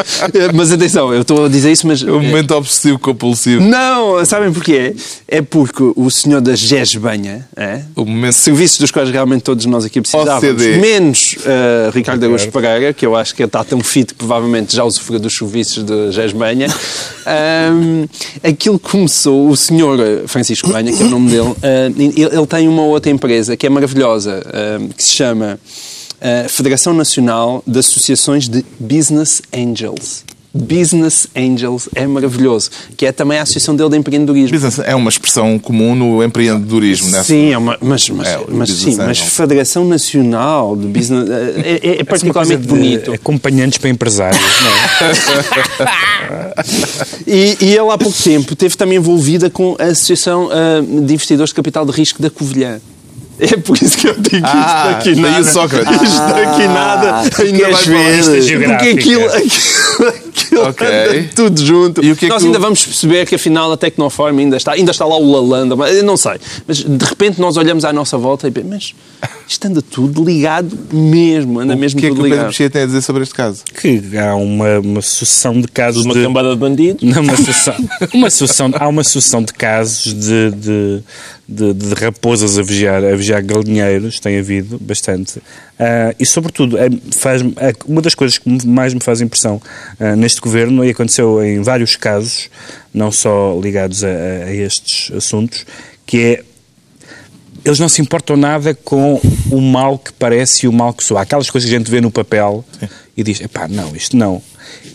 mas atenção, eu estou a dizer isso, mas... É um momento obsessivo compulsivo. Não, sabem porquê? É porque o senhor da GESBanha, é? O momento- serviços dos quais realmente todos nós aqui precisávamos, OCD. menos eh, Ricardo Araújo Pereira, que eu acho que está tão fit que provavelmente já usufruiu dos serviços de GESBanha, Ahm, aquilo começou, o senhor eh, Francisco Banha, que é o nome dele, eh, ele, ele tem uma outra empresa que é maravilhosa, ahm, que se chama eh, Federação Nacional de Associações de Business Angels. Business Angels é maravilhoso, que é também a associação dele de empreendedorismo. Business é uma expressão comum no empreendedorismo, não é? Sim, é uma, mas, mas, É, mas, sim, mas. Federação Nacional de Business é, é- é particularmente bonito. Acompanhantes para empresários, não é? E, e ele há pouco tempo esteve também envolvida com a Associação ah, de Investidores de Capital de Risco da Covilhã. É por isso que eu digo isto Ah, daqui nada. Sócrates. Isto daqui nada ainda mais é Porque aquilo, aquilo, aquilo Ok. anda tudo junto. E o que é Nós que ainda o- vamos perceber que afinal a Tecnoform ainda está, ainda está lá o Lalanda, mas eu não sei. Mas de repente nós olhamos à nossa volta e pensamos, mas isto anda tudo ligado mesmo, anda O mesmo que é que tudo o Pedro ligado. Mexia tem a dizer sobre este caso? Que há uma, uma sucessão de casos Uma de... cambada de bandidos. Não, uma sucessão, uma sucessão, há uma sucessão de casos de, de, de, de raposas a vigiar, a vigiar galinheiros, tem havido bastante. Ah, e, sobretudo, é- faz, é uma das coisas que mais me faz impressão ah, neste governo, e aconteceu em vários casos, não só ligados a, a- estes assuntos, que é eles não se importam nada com o mal que parece e o mal que soa. Aquelas coisas que a gente vê no papel e diz, epá, não, isto não.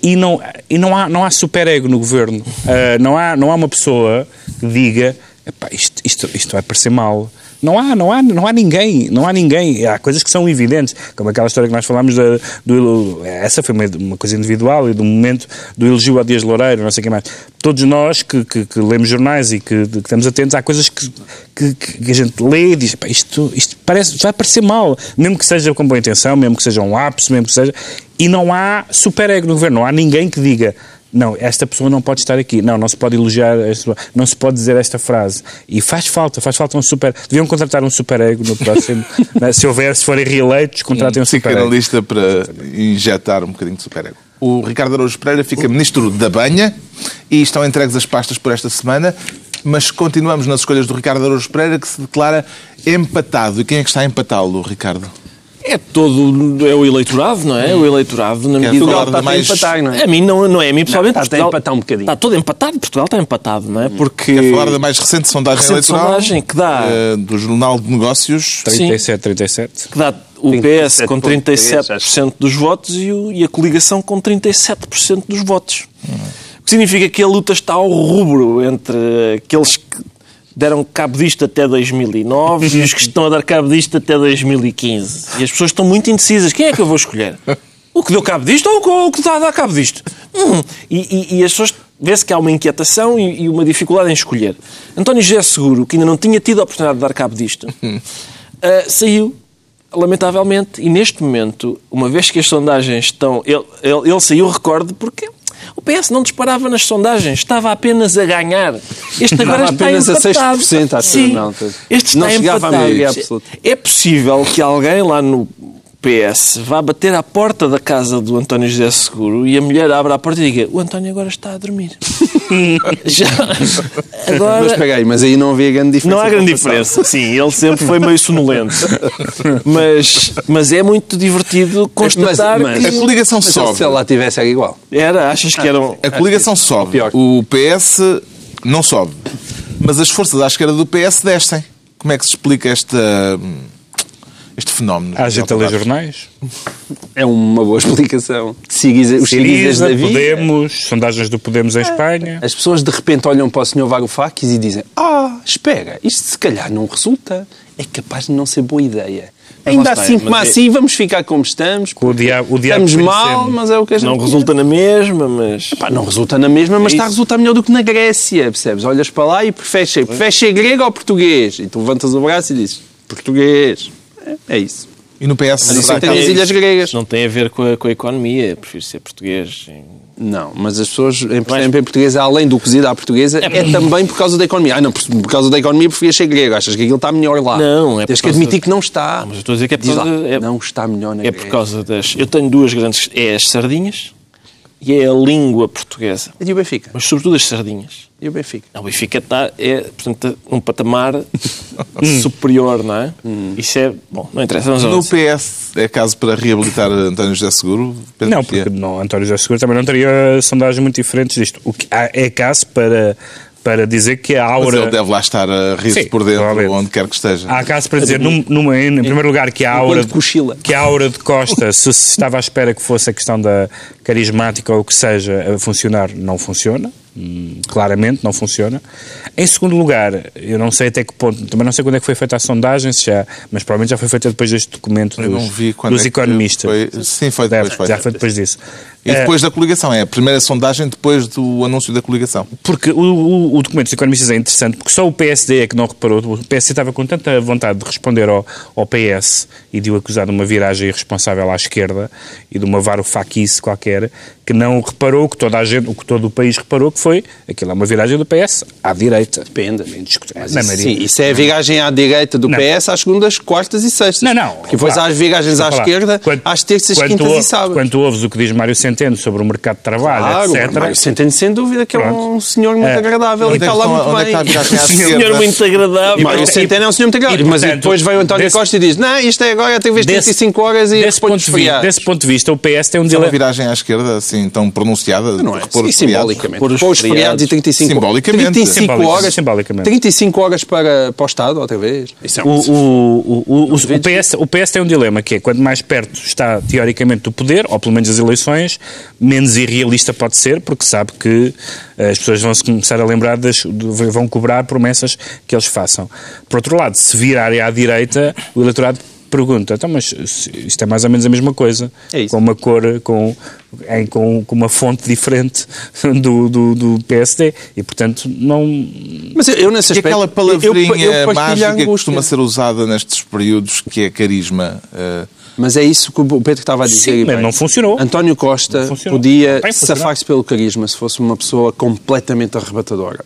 E não, e não há, não há superego no governo. Ah, não, há, não há uma pessoa que diga, epá, isto, isto, isto vai parecer mal. Não há, não há, não há ninguém, não há ninguém. Há coisas que são evidentes, como aquela história que nós falámos da, do, essa foi uma, uma coisa individual e do momento do elogio a Dias Loureiro, não sei o que mais. Todos nós que, que- que lemos jornais e que, que estamos atentos, há coisas que, que, a gente lê e diz, "Pá, isto, isto parece, vai parecer mal, mesmo que seja com boa intenção, mesmo que seja um lapso, mesmo que seja, e não há superego no governo, não há ninguém que diga não, esta pessoa não pode estar aqui. Não, não se pode elogiar, esta, não se pode dizer esta frase. E faz falta, faz falta um super. Deviam contratar um super ego no próximo. né? se houver, se forem reeleitos, contratem um Fica super na ego. lista para injetar um bocadinho de superego. O Ricardo Araújo Pereira fica ministro da banha e estão entregues as pastas por esta semana, mas continuamos nas escolhas do Ricardo Araújo Pereira, que se declara empatado. E quem é que está a empatá-lo, Ricardo? É todo é o eleitorado, não é? O eleitorado na medida que de mais- empatar, não é? A mim não, não é a mim pessoalmente. está a Portugal- empatar um bocadinho. Está todo empatado. Portugal está empatado, não é? Porque Quer falar da mais recente sondagem Recente eleitoral sondagem que dá- eh, do Jornal de Negócios. 37, 37. que dá o PS com 37,3, 37% dos votos e, o- e a coligação com 37% dos votos. O que significa que a luta está ao rubro entre aqueles que deram cabo disto até 2009 e os que estão a dar cabo disto até 2015. E as pessoas estão muito indecisas. Quem é que eu vou escolher? O que deu cabo disto ou o que- dar cabo disto? Hum. E, e- e as pessoas vê-se que há uma inquietação e, e uma dificuldade em escolher. António José Seguro, que ainda não tinha tido a oportunidade de dar cabo disto, ah, saiu, lamentavelmente, e neste momento, uma vez que as sondagens estão. Ele, ele, ele saiu, recorde, porque o PS não disparava nas sondagens, estava apenas a ganhar. Este agora está apenas a empatado. 6%, acho que Sim, não. Este está Não chegava a empatado. maioria absoluta. É possível que alguém lá no PS vá bater à porta da casa do António José Seguro e a mulher abra a porta e diga: O António agora está a dormir. Já. Mas Agora. espera aí, mas aí não havia grande diferença. Não há grande diferença. Sim, ele sempre foi meio sonolento. Mas, mas é muito divertido constatar Mas- A que... coligação Mas sobe. se lá tivesse, era igual. Era, achas que eram... A coligação sobe. pior. O PS não sobe. Mas as forças à esquerda do PS descem. Como é que se explica esta, este fenómeno? Há gente a ler jornais. É uma boa explicação. Siriza, os Siriza, da vida. Podemos, sondagens do Podemos em Espanha. As pessoas de repente olham para o Sr. Varoufakis e dizem ah, espera, isto se calhar não resulta. É capaz de não ser boa ideia. Ainda está, assim, mas como é- assim, vamos ficar como estamos. O diabo- o diabo estamos mal, mas é o que a gente Não quer. resulta na mesma, mas. Pá, não resulta na mesma, mas está a resultar melhor do que na Grécia, percebes? Olhas para lá e preferes ser, preferes ser grego ou português? E tu levantas o braço e dizes, português. É, é isso. E no PS Mas isso tem há- as ilhas gregas. Não tem a ver com a, com a economia. Prefiro ser português. Não, mas as pessoas, em, por exemplo, em portuguesa, além do cozido à portuguesa, é, também por causa da economia. Ah, não, por, por causa da economia preferias ser grego. Achas que aquilo está melhor lá? Não, é por Tens que causa- admitir que não está. Não, mas eu estou a dizer que é por Diz lá, causa- é- não está melhor na É por causa das. Eu tenho duas grandes. É as sardinhas e é a língua portuguesa. E o Benfica? Mas sobretudo as sardinhas. E o Benfica? O Benfica está, é, portanto, num patamar superior, não é? Isso é. Bom, não interessa. Mas No PS é caso para reabilitar António José Seguro? Penso Não, que é. porque não, António José Seguro também não teria sondagens muito diferentes disto. O que há, é caso para, para dizer que a Mas aura... ele deve lá estar a rir-se Sim, por dentro, onde quer que esteja. Há caso para dizer, num, numa- em primeiro lugar, que a aura, cochila. que a aura de Costa, se se estava à espera que fosse a questão da carismática ou o que seja a funcionar, não funciona. Hum, Claramente não funciona. Em segundo lugar, eu não sei até que ponto, também não sei quando é que foi feita a sondagem, se já, mas provavelmente já foi feita depois deste documento Eu dos, dos é economistas. foi. Sim, foi depois. Já foi depois disso. E Eh, depois da coligação, é a primeira sondagem depois do anúncio da coligação. Porque o, o- o documento dos economistas é interessante, porque só o PSD é que não reparou. O PSD estava com tanta vontade de responder ao, ao PS e de o acusar de uma viragem irresponsável à esquerda e de uma varofaquice qualquer, que não reparou, que toda a gente, o que todo o país reparou, que foi aquilo é uma viragem do PS à direita. Depende. Mas Na isso, maioria. sim, isso é a viragem à direita do Não. PS às segundas, quartas e sextas. Não, não. Porque depois há as viragens à esquerda Quando- às terças, quando quintas tu, e sábados. Quando ouves o que diz Mário Centeno sobre o mercado de trabalho, Claro, etc. Mário Centeno, sem dúvida, que é um Pronto. senhor muito É. agradável e Onde é está lá muito é bem. está à Senhor muito agradável. Mário E- Centeno é um senhor muito agradável. e, Mas portanto, depois vem o António desse- Costa e diz não, isto é agora, tem vez de Desse- 35 horas e Desse ponto, de desse ponto de vista, o PS tem um É uma dilema. viragem à esquerda assim tão pronunciada Não é? repor E simbolicamente. Os Pôr os feriados e 35 Simbolicamente. 35 Simbolic- horas, simbolicamente. 35 horas para, para o Estado, outra vez. É O, um- o, o, o, o, PS, o PS tem um dilema que é quanto mais perto está teoricamente do poder, ou pelo menos das eleições, menos irrealista pode ser, porque sabe que eh, as pessoas vão se começar a lembrar das, vão cobrar promessas que eles façam. Por outro lado, se virarem à direita, o eleitorado pergunta, então, mas isto é mais ou menos a mesma coisa, É isso. com uma cor, com, em- com, com uma fonte diferente do, do, do PSD, e portanto não, Mas eu, eu nesse aspecto... aquela eu- palavrinha eu a mágica que costuma ser usada nestes períodos, que é carisma. eh, Mas é isso que o Pedro estava a dizer. Sim, mas não funcionou. António Costa funcionou. podia safar-se pelo carisma se fosse uma pessoa completamente arrebatadora.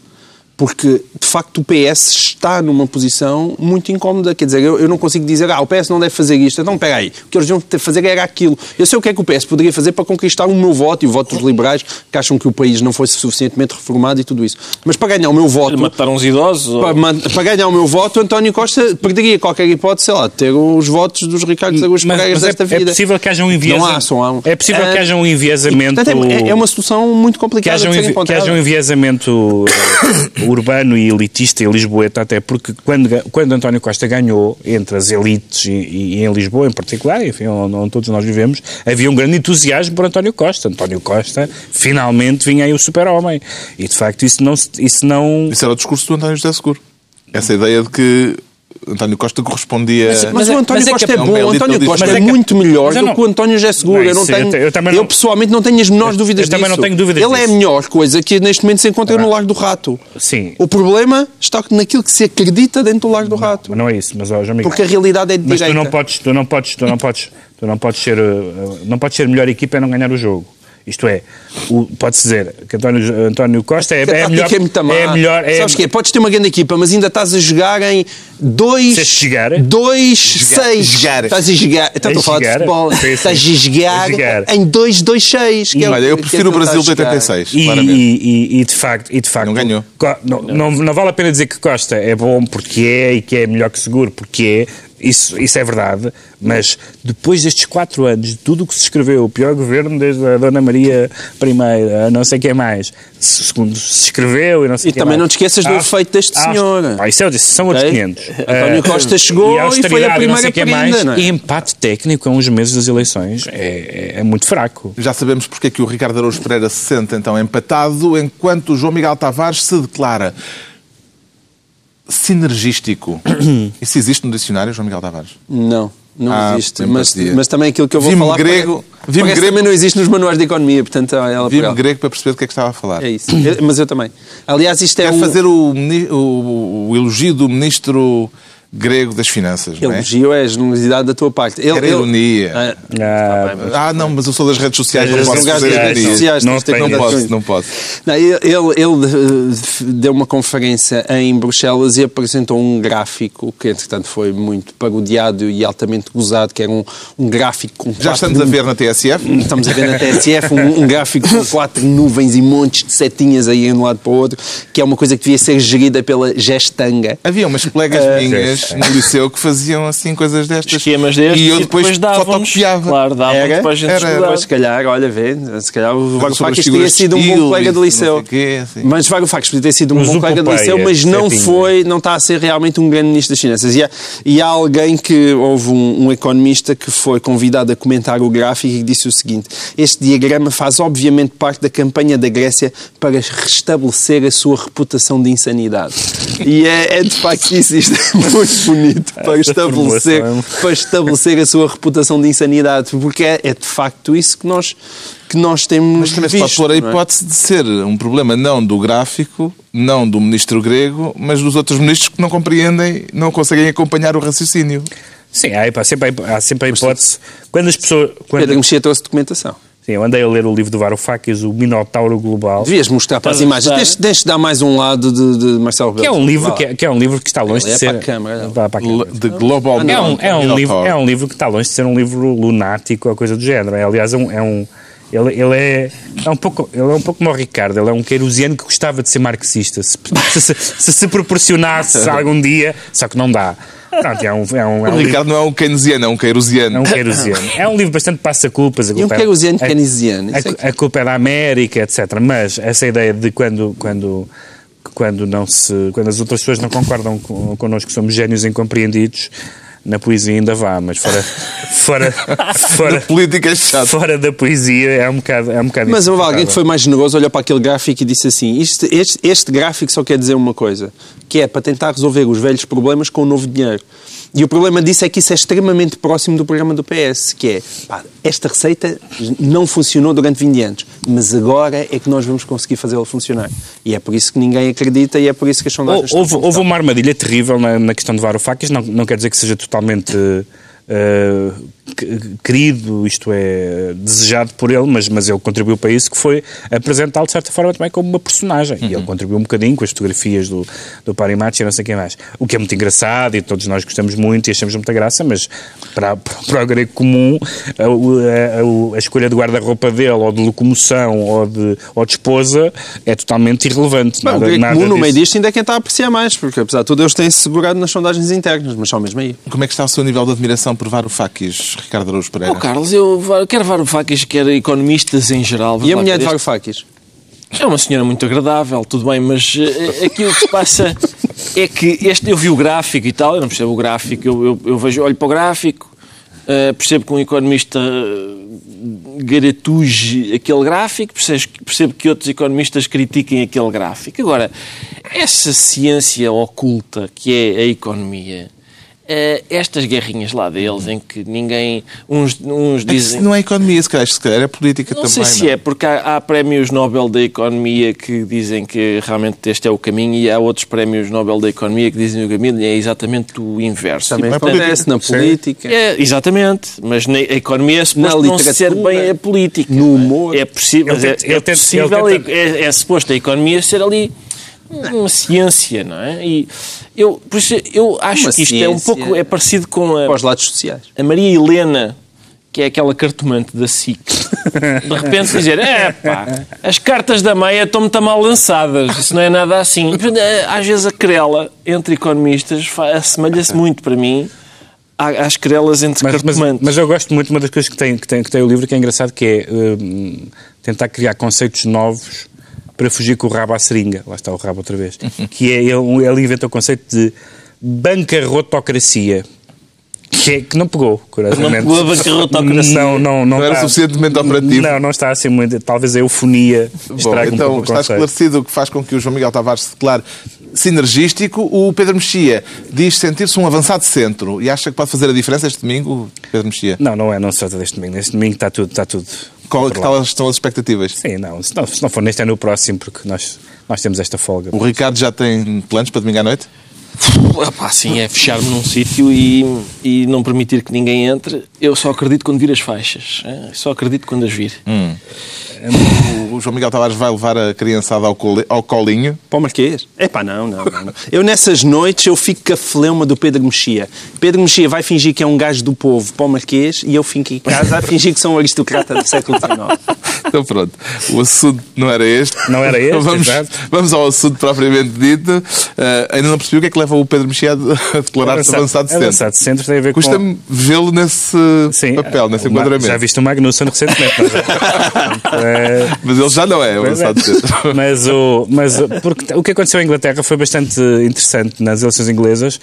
Porque, de facto, o PS está numa posição muito incómoda. Quer dizer, eu, eu não consigo dizer, ah, o PS não deve fazer isto. Então, espera aí, o que eles deviam ter fazer era aquilo. Eu sei o que é que o PS poderia fazer para conquistar o meu voto e o voto dos liberais, que acham que o país não fosse suficientemente reformado e tudo isso. Mas para ganhar o meu voto... Matar uns idosos? ou- Para, man- para ganhar o meu voto, António Costa perderia qualquer hipótese, sei lá, de ter os votos dos Ricardo Pereiras mas é, desta é vida. possível que haja um enviesamento. Não há, só há um. É possível que haja um enviesamento. Portanto, é, é uma solução muito que complicada haja, um, de ser envi- que haja um enviesamento eh, urbano e elitista e lisboeta, até porque quando, quando António Costa ganhou, entre as elites e, e- em Lisboa em particular, enfim, onde, onde todos nós vivemos, havia um grande entusiasmo por António Costa. António Costa, finalmente, vinha aí o super-homem. E, de facto, isso não... Isso não Isso era o discurso do António José Seguro. Essa ideia de que António Costa correspondia. Mas, Mas o é- António mas é Costa é é bom, o António Costa mas é, é muito melhor mas eu do não- que o António José Seguro. Não, eu, não tenho, te- eu também eu não- pessoalmente não tenho as menores dúvidas eu também disso. não tenho dúvidas Ele é a disso. melhor coisa que neste momento se encontra no Largo do Rato. Sim. O problema está naquilo que se acredita dentro do Largo do Rato. Mas não é isso, mas ó, João Miguel. Porque a realidade é de Mas tu direita. não podes, tu não podes, tu não podes, tu não podes ser, uh, não podes ser melhor equipa e não ganhar o jogo. Isto é, pode-se dizer que António, António Costa é, é, tática melhor, é muito má. é melhor, é, Sabes que Podes ter uma grande equipa, mas ainda estás a jogar em 2... Se chegar. 2, Jogar. 6. Jogar. Estás a jogar... Então A estou a falar de futebol. Sim, sim. Estás a jogar, em 2, 2, 6. E- Olha, eu prefiro o Brasil de 86, E, e, e, e de facto, e de facto Não ganhou. Co- não, não, não vale a pena dizer que Costa é bom porque é e que é melhor que seguro porque é. Isso, isso é verdade, mas depois destes quatro anos, de tudo o que se escreveu, o pior governo desde a Dona Maria I, a não sei quem mais, segundo se escreveu e não sei E quem também mais. não te esqueças do Ah, efeito deste ah, senhor. ah, isso é, isso são outros Ok? 500. António Ah, Costa chegou e foi a primeira prenda, mais, não é? E empate técnico a uns meses das eleições é, é- é muito fraco. Já sabemos porque é que o Ricardo Araújo Pereira se sente então empatado, enquanto o João Miguel Tavares se declara sinergístico. Isso existe no dicionário, João Miguel Tavares? Não, não Ah, existe. Mas, mas também aquilo que eu vou falar grego- parece grego- também não existe nos manuais de economia, portanto ela por Vi-me ela. grego para perceber do que é que estava a falar. É isso. Eu- mas eu também. Aliás, isto é Quer um fazer o, o- o elogio do ministro grego das Finanças, não é? elogio, é a generosidade da tua parte. Ele, Era ele- ironia. Ah, Ah, Ah, não, mas eu sou das redes sociais, não posso fazer das redes sociais, Não Não posso, não posso. Não, ele, ele- eh, deu uma conferência em Bruxelas e apresentou um gráfico que, entretanto, foi muito parodiado e altamente gozado, que era um, um gráfico com Já quatro estamos a ver na TSF? Estamos a ver na TSF um, um gráfico com quatro nuvens e montes de setinhas aí de um lado para o outro, que é uma coisa que devia ser gerida pela gestanga. Havia umas colegas minhas no liceu que faziam assim coisas destas. Esquemas destes E eu depois, dávamos, fotocopiava. claro, Era? para a gente Era. Mas se calhar, olha, vê, se calhar o Sobre as Varoufakis teria sido um bom colega e do liceu. quê, assim. Mas Varoufakis podia ter sido um Mas bom colega do liceu, mas não foi, não está a ser realmente um grande ministro das Finanças. E há, e há alguém que, houve um, um economista que foi convidado a comentar o gráfico e disse o seguinte, este diagrama faz obviamente parte da campanha da Grécia para restabelecer a sua reputação de insanidade. E é, é de facto isso, isto é muito bonito, para estabelecer, é- para estabelecer a sua reputação de insanidade, porque é, é de facto isso que nós, que nós temos Mas também se pode visto. pôr a é? hipótese de ser um problema não do gráfico, não do ministro grego, mas dos outros ministros que não compreendem, não conseguem acompanhar o raciocínio. Sim, há, há sempre, a- há sempre a hipótese. Quando as pessoas. Quando, Pedro Mexia trouxe documentação. Sim, eu andei a ler o livro do Varoufakis, o Minotauro Global. Devias mostrar para as imagens. gostar? Tens, tens de dar mais um lado de, de Marcelo Rebelo. Que é um livro que é, que é um livro que está longe de é ser. para a câmara, não. Vá para a câmara. De Global É um, é, um livro, é um livro que está longe de ser um livro lunático ou coisa do género. É, aliás, é um. É um ele, ele é, é um pouco, ele é um pouco como o Ricardo, ele é um queirosiano que gostava de ser marxista. Se, se, se, se proporcionasse algum dia, só que não dá. Pronto, é um, é um, é um O livro, Ricardo não é um keynesiano, é um é queirosiano. um queirosiano. É um livro bastante passa-culpas. a E um culpa é- queirosiano a- keynesiano, isso é A, a culpa é da América, etc. Mas essa ideia de quando, quando, quando, não se, quando as outras pessoas não concordam com, connosco que somos génios incompreendidos, na poesia ainda vá, mas fora, fora, fora, Política é chato. fora da poesia é um bocado, é um bocado Mas houve alguém que foi mais generoso, olhou para aquele gráfico e disse assim: isto- este, este gráfico só quer dizer uma coisa, que é para tentar resolver os velhos problemas com o novo dinheiro. E o problema disso é que isso é extremamente próximo do programa do PS, que é pá, esta receita não funcionou durante 20 anos, mas agora é que nós vamos conseguir fazê-la funcionar. E é por isso que ninguém acredita e é por isso que as sondagens estão Houve, houve uma armadilha terrível na, na questão de Varoufakis, não, não quer dizer que seja totalmente que- querido, isto é, desejado por ele, mas, mas ele contribuiu para isso, que foi apresentá-lo de certa forma também como uma personagem. E ele contribuiu um bocadinho com as fotografias do, do Parimachi e não sei quem mais. O que é muito engraçado e todos nós gostamos muito e achamos muita graça, mas para, para o grego comum, a, a- a- a escolha de guarda-roupa dele, ou de locomoção, ou de, ou de esposa, é totalmente irrelevante. Bem, o Nada- grego nada comum no disso. meio disto ainda é quem está a apreciar mais, porque apesar de tudo eles têm-se segurado nas sondagens internas, mas só mesmo aí. Como é que está o seu nível de admiração por Varoufakis, Ricardo Araújo Pereira? Oh, Carlos, eu quero Varoufakis, quer economistas em geral. E a mulher de Varoufakis? É uma senhora muito agradável, tudo bem, mas eh, aqui o que se passa é que este, eu vi o gráfico e tal, eu não percebo o gráfico, eu, eu, eu vejo, olho para o gráfico, eh, percebo que um economista eh, garatuge aquele gráfico, percebo, percebo que outros economistas critiquem aquele gráfico. Agora, essa ciência oculta que é a economia, eh, estas guerrinhas lá deles em que ninguém. Uns, uns É dizem. se não é economia, se calhar, se calhar é política Não também. sei se não é, porque há, há prémios Nobel da Economia que dizem que realmente este é o caminho e há outros prémios Nobel da Economia que dizem que o caminho é exatamente o inverso. Também acontece na política. É, exatamente, mas na, a economia é suposto não ser bem a política. no não é? humor. É possível, é, é possível é, é suposto a economia ser ali uma ciência, não é? E eu, por isso, eu acho Uma que isto é um pouco é parecido com a, os lados sociais. a Maria Helena, que é aquela cartomante da SIC, de repente dizer: é pá, as cartas da Meia estão muito mal lançadas, isso não é nada assim. Às vezes a querela entre economistas assemelha-se muito para mim às querelas entre Mas, mas, cartomantes. mas eu gosto muito de uma das coisas que tem, que, tem, que tem o livro que é engraçado, que é hum, tentar criar conceitos novos para fugir com o rabo à seringa. Lá está o rabo outra vez. que é, ele, ele inventa o conceito de bancarrotocracia. Que, é, que não pegou, curiosamente. Não pegou a bancarrotocracia. Não, não, não, Não era está- suficientemente operativo. Não, não está assim muito. Talvez a eufonia Bom, estrague um então pouco o está esclarecido o que faz com que o João Miguel Tavares se declare sinergístico. O Pedro Mexia diz sentir-se um avançado centro e acha que pode fazer a diferença este domingo, Pedro Mexia? Não, não é, não se trata deste domingo. Neste domingo está tudo. Está tudo Qual, que controlado. tal estão as expectativas? Sim, não se, não. se não for neste é no próximo, porque nós, nós temos esta folga. O Ricardo já tem planos para domingo à noite? Epá, sim, é fechar-me num sítio e, e não permitir que ninguém entre. Eu só acredito quando vir as faixas. é, Só acredito quando as vir. O João Miguel Tavares vai levar a criançada ao, ao colinho. Para o Marquês? Epá, não, não, não, não. Eu nessas noites eu fico com a fleuma do Pedro Mexia. Pedro Mexia vai fingir que é um gajo do povo para o Marquês e eu fico em casa a fingir que sou um aristocrata do século XIX. Então pronto, o assunto não era este. Não era este, vamos, vamos ao assunto propriamente dito. Ah, ainda não percebi o que é que leva o Pedro Mexia a declarar-se avançado de centro. Avançado de centro tem a ver com... Custa-me vê-lo nesse Sim, papel, nesse enquadramento. Já viste o Magnussen recentemente, não é? É, Mas ele já não é avançado de centro. mas o, mas porque o que aconteceu em Inglaterra foi bastante interessante nas eleições inglesas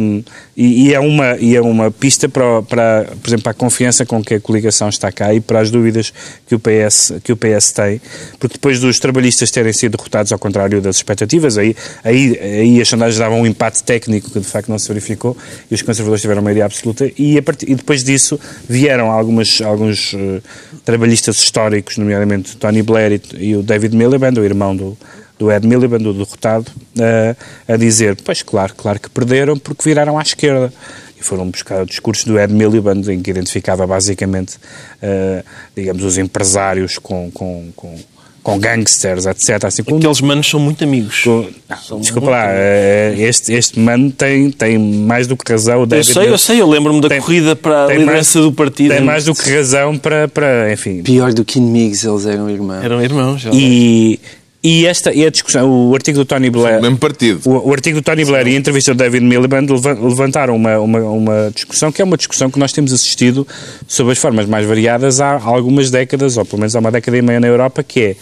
hum, e, e é uma, e é uma pista para, para, por exemplo, para a confiança com que a coligação está cá e para as dúvidas que o PS, que o PS tem, porque depois dos trabalhistas terem sido derrotados ao contrário das expectativas, aí, aí, aí as sondagens davam um empate técnico que de facto não se verificou e os conservadores tiveram maioria absoluta e, e depois disso vieram algumas, alguns eh, trabalhistas históricos, nomeadamente Tony Blair e, e o David Miliband, o irmão do, do Ed Miliband, do derrotado, eh, a dizer, pois claro, claro que perderam porque viraram à esquerda. E foram buscar o discurso do Ed Miliband, em que identificava basicamente, eh, digamos, os empresários com, com, com, com gangsters, etc. Assim, com, Aqueles manos são muito amigos. com- não, São desculpa muito lá, eh, este, este mano tem, tem mais do que razão. O Eu David sei, Mil- eu sei, eu lembro-me da tem- corrida para a liderança mais- do partido. Tem mais do que razão para, para enfim, Pior do que inimigos, eles eram irmãos. Eram irmãos. já. E, e esta e a discussão, o artigo do Tony Blair. Mesmo partido. O, o artigo do Tony Blair e a entrevista do David Miliband leva- levantaram uma, uma, uma discussão que é uma discussão que nós temos assistido sob as formas mais variadas há algumas décadas, ou pelo menos há uma década e meia na Europa, que é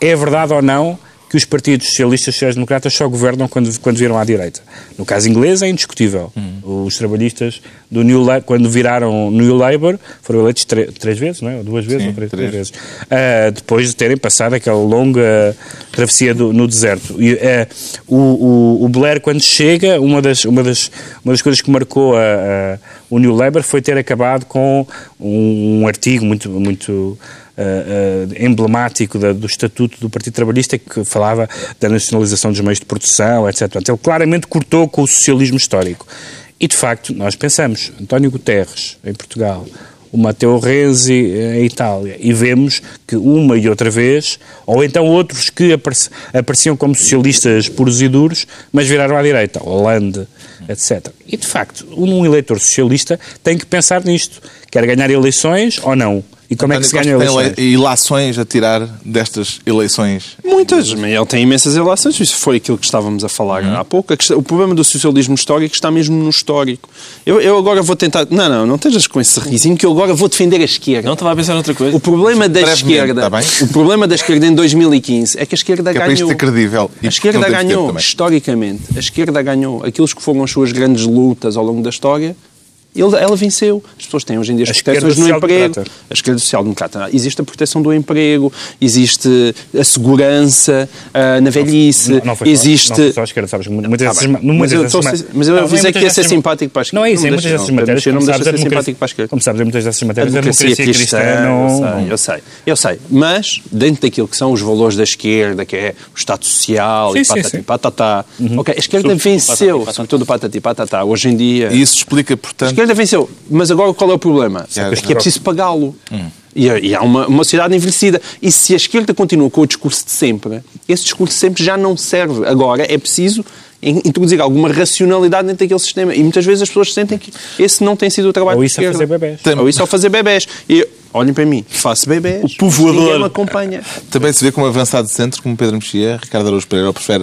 é verdade ou não que os partidos socialistas e sociais-democratas só governam quando, quando viram à direita. No caso inglês é indiscutível. Os trabalhistas do New La- quando viraram New Labour foram eleitos três vezes, não é? Ou duas vezes Sim, ou três, três. vezes. Ah, depois de terem passado aquela longa travessia do- no deserto. E, ah, o, o- o Blair, quando chega, uma das, uma das, uma das coisas que marcou a- a- o New Labour foi ter acabado com um, um artigo muito, muito ah, emblemático da- do Estatuto do Partido Trabalhista que falava da nacionalização dos meios de produção, etc. Ele claramente cortou com o socialismo histórico. E, de facto, nós pensamos, António Guterres, em Portugal, o Matteo Renzi em Itália, e vemos que uma e outra vez, ou então outros que apareci- apareciam como socialistas puros e duros, mas viraram à direita, Hollande, etc. E, de facto, um eleitor socialista tem que pensar nisto. Quer ganhar eleições ou não? E como é que se ganha António Costa eleições? tem ele- ilações a tirar destas eleições? Muitas, mas ele tem imensas relações. Isso foi aquilo que estávamos a falar há pouco. O problema do socialismo histórico está mesmo no histórico. Eu, eu agora vou tentar. Não, não, não estejas com esse risinho que eu agora vou defender a esquerda. Não estava a pensar noutra coisa. O problema da Brevemente, esquerda, está bem? o problema da esquerda em 2015 é que a esquerda Que é para isto ganhou. credível. E A esquerda ganhou, historicamente. A esquerda ganhou. Aqueles que foram as suas grandes lutas ao longo da história, ele- ela venceu. As pessoas têm hoje em dia as proteções no emprego. A esquerda social-democrata. Existe a proteção do emprego, existe a segurança ah, na velhice, Não, não foi existe... não foi só a esquerda, sabes? Muitas Tá dessas, Mas eu dessas estou mas eu Não, avisei muitas que ia ser simpático para a esquerda. Não é isso, Não em me muitas dessas não. matérias. Não me deixa ser simpático para a esquerda. Como sabes, em muitas dessas matérias, a democracia democracia cristã, cristã não. eu, sei, eu sei, eu sei. Mas, dentro daquilo que são os valores da esquerda, que é o Estado Social Sim, e patati sim. Uhum. patatá, ok, a esquerda venceu, sobretudo patati patatá, hoje em dia. E isso explica, portanto, esquerda venceu, mas agora qual é o problema? É, É que é preciso pagá-lo. Hum. E, e há uma, uma sociedade envelhecida. E se a esquerda continua com o discurso de sempre, esse discurso de sempre já não serve. Agora é preciso in- introduzir alguma racionalidade dentro daquele sistema. E muitas vezes as pessoas sentem que esse não tem sido o trabalho Ou isso a esquerda. fazer bebés. Tem- Ou isso a fazer bebés. E olhem para mim, faço bebés. O povoador. Ninguém me acompanha. também se vê como avançado de centro, como Pedro Mexia, Ricardo Araújo Pereira, ou prefere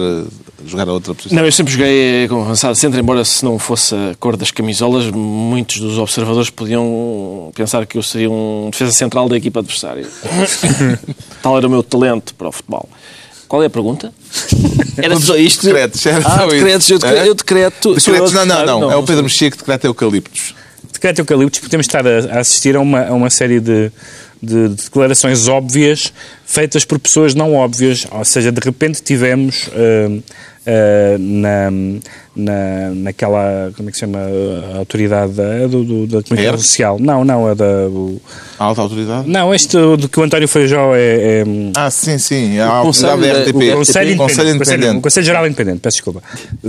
jogar a outra posição. Não, eu sempre joguei como avançado centro, embora se não fosse a cor das camisolas, muitos dos observadores podiam pensar que eu seria um defesa central da equipa adversária. Tal era o meu talento para o futebol. Qual é a pergunta? Era só isto? Decretos, era ah, decretos. Eu, decre- É? eu decreto... eu Decretos, a não, não, decretar? não, É o Pedro Mexia que decreta eucaliptos. Decreto eucaliptos, podemos estar a, a assistir a uma, a uma série de, de declarações óbvias feitas por pessoas não óbvias. Ou seja, de repente tivemos ah, ah, na, na, naquela, como é que se chama, a autoridade da, do, do- da comunicação ERP? social. Não, não, a da... o- A alta autoridade? não, este do que o António Feijó é- é Ah, sim, sim. A autoridade da RTP. o Conselho Independente. Conselho Independente. Conselho Geral Independente, peço desculpa.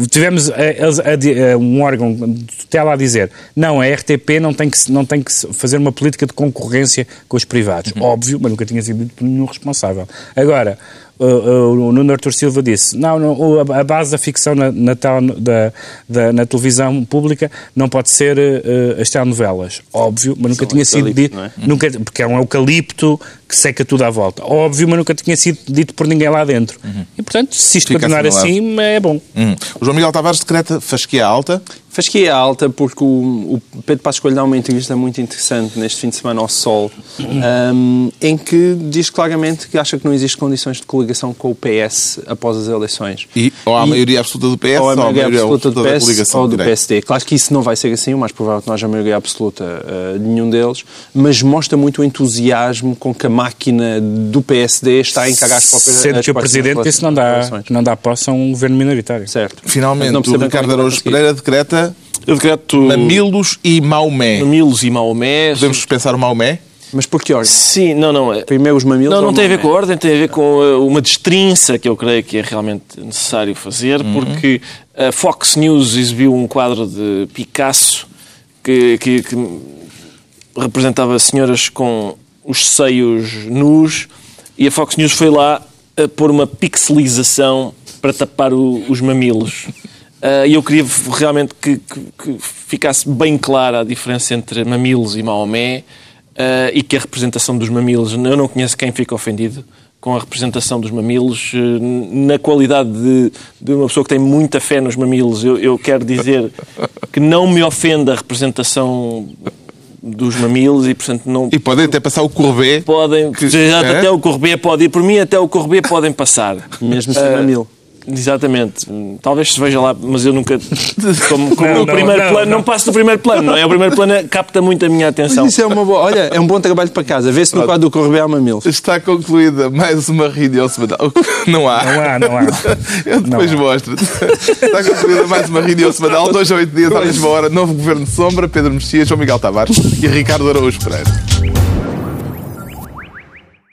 Tivemos eh, eles a di- eh, um órgão de tutela a dizer não, a RTP não tem que, não tem que fazer uma política de concorrência com os privados. Uhum. Óbvio, mas nunca tinha sido dito por nenhum responsável. Agora, uh, uh, o Nuno Artur Silva disse não, não a, base da ficção na, na, da, da- na televisão pública não pode ser uh, as telenovelas. Óbvio, mas nunca São tinha sido dito, é? nunca, porque é um eucalipto que seca tudo à volta. Óbvio, mas nunca tinha sido dito por ninguém lá dentro. E, portanto, se isto Uhum. Fica continuar assinalado. assim, é bom. Hum. O João Miguel Tavares decreta fasquia alta. Fasquia alta porque o, o Pedro Passos Coelho dá uma entrevista muito interessante neste fim de semana ao Sol, um, em que diz claramente que acha que não existe condições de coligação com o PS após as eleições. E, ou há a maioria absoluta do PS ou a maioria absoluta do da PS coligação ou do. PSD. Claro que isso não vai ser assim, o mais provável é que não haja maioria absoluta uh, de nenhum deles, mas mostra muito o entusiasmo com que a máquina do PSD está a encarar as próprias Sendo as que o Presidente disse que não dá, que não dá posse a um governo minoritário. Certo. Finalmente, Não o Ricardo é que Araújo. Pereira decreta Eu decreto mamilos e Maomé. mamilos e Maomé. Podemos dispensar o Maomé? Mas por que ordem? Sim, não, não. é- Primeiro os mamilos Não, não tem a ver com a ordem, tem a ver com uh, uma destrinça que eu creio que é realmente necessário fazer, porque a Fox News exibiu um quadro de Picasso que, que- que representava senhoras com os seios nus e a Fox News foi lá a pôr uma pixelização para tapar o- os mamilos. Ah, E eu queria realmente que, que- que ficasse bem clara a diferença entre mamilos e Maomé ah, e que a representação dos mamilos, eu não conheço quem fica ofendido com a representação dos mamilos, eh, na qualidade de, de uma pessoa que tem muita fé nos mamilos, eu, eu quero dizer que não me ofende a representação dos mamilos e, portanto, não E podem até passar o Courbet. podem. Que- já é? Até o Correia pode ir por mim, até o Correia podem passar. Mesmo sem Ah, mamilo. Exatamente. Talvez se veja lá, mas eu nunca. Como, como Não, primeiro não, plano, não, não. passo do primeiro plano, não é? O primeiro plano capta muito a minha atenção. Mas isso é uma boa. Olha, é um bom trabalho para casa. Vê-se no quadro do Correio há mamilos. Está concluída mais uma reunião semanal. Não há. Não há, não há. Eu depois mostro-te. Está concluída mais uma reunião semanal, dois a oito dias, à mesma hora. Novo Governo de Sombra, Pedro Mexia, João Miguel Tavares e Ricardo Araújo Pereira.